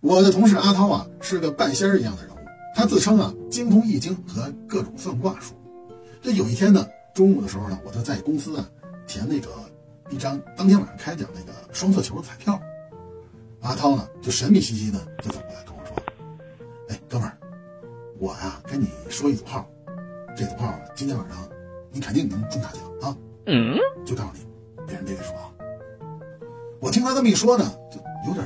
我的同事阿涛啊，是个半仙儿一样的人物，他自称啊精通易经和各种算卦术。这有一天呢，中午的时候呢，我就在公司啊填那个一张当天晚上开奖那个双色球的彩票。阿涛呢就神秘兮兮的就走过来跟我说：“哎，哥们儿，我呀跟你说一组号，这组号今天晚上你肯定能中大奖啊！嗯，就告诉你，别人别别说啊。”我听他这么一说呢，就有点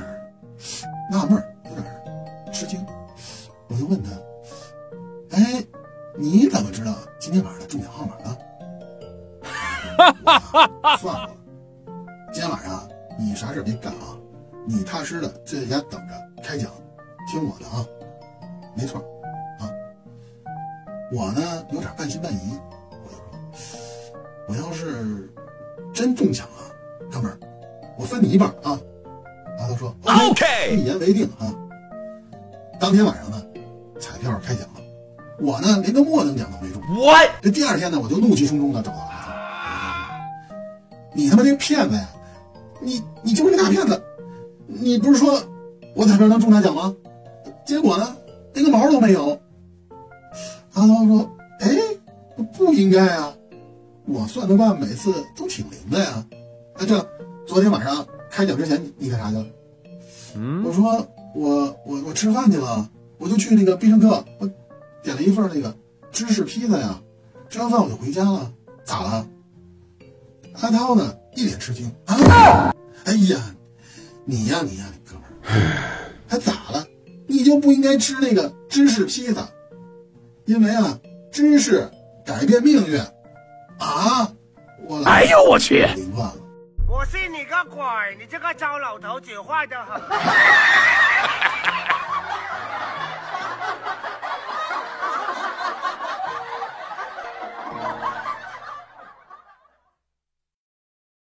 纳闷，有点吃惊。我就问他：“哎，你怎么知道今天晚上的中奖号码呢？”哈 哈算了，今天晚上你啥事别干啊，你踏实的就在家等着开奖，听我的啊。没错，啊，我呢有点半信半疑，我就说：“我要是真中奖了，哥们儿，我分你一半啊。”阿涛说：“OK，一言为定啊。”当天晚上呢，彩票开奖了，我呢连个末等奖都没中。我这第二天呢，我就怒气冲冲的找到阿涛：“你他妈这个骗子呀！你你就是个大骗子！你不是说我彩票能中大奖吗？结果呢，连个毛都没有。”阿涛说：“哎，不应该啊！我算的卦每次都挺灵的呀。哎，这昨天晚上开奖之前你干啥去了？”我说我我我吃饭去了，我就去那个必胜客，我点了一份那个芝士披萨呀，吃完饭我就回家了，咋了？阿涛呢，一脸吃惊啊！哎呀，你呀你呀，你哥们儿，还咋了？你就不应该吃那个芝士披萨，因为啊，芝士改变命运啊！我哎呦我去！凌乱了。信你个鬼！你这个糟老头子坏得很。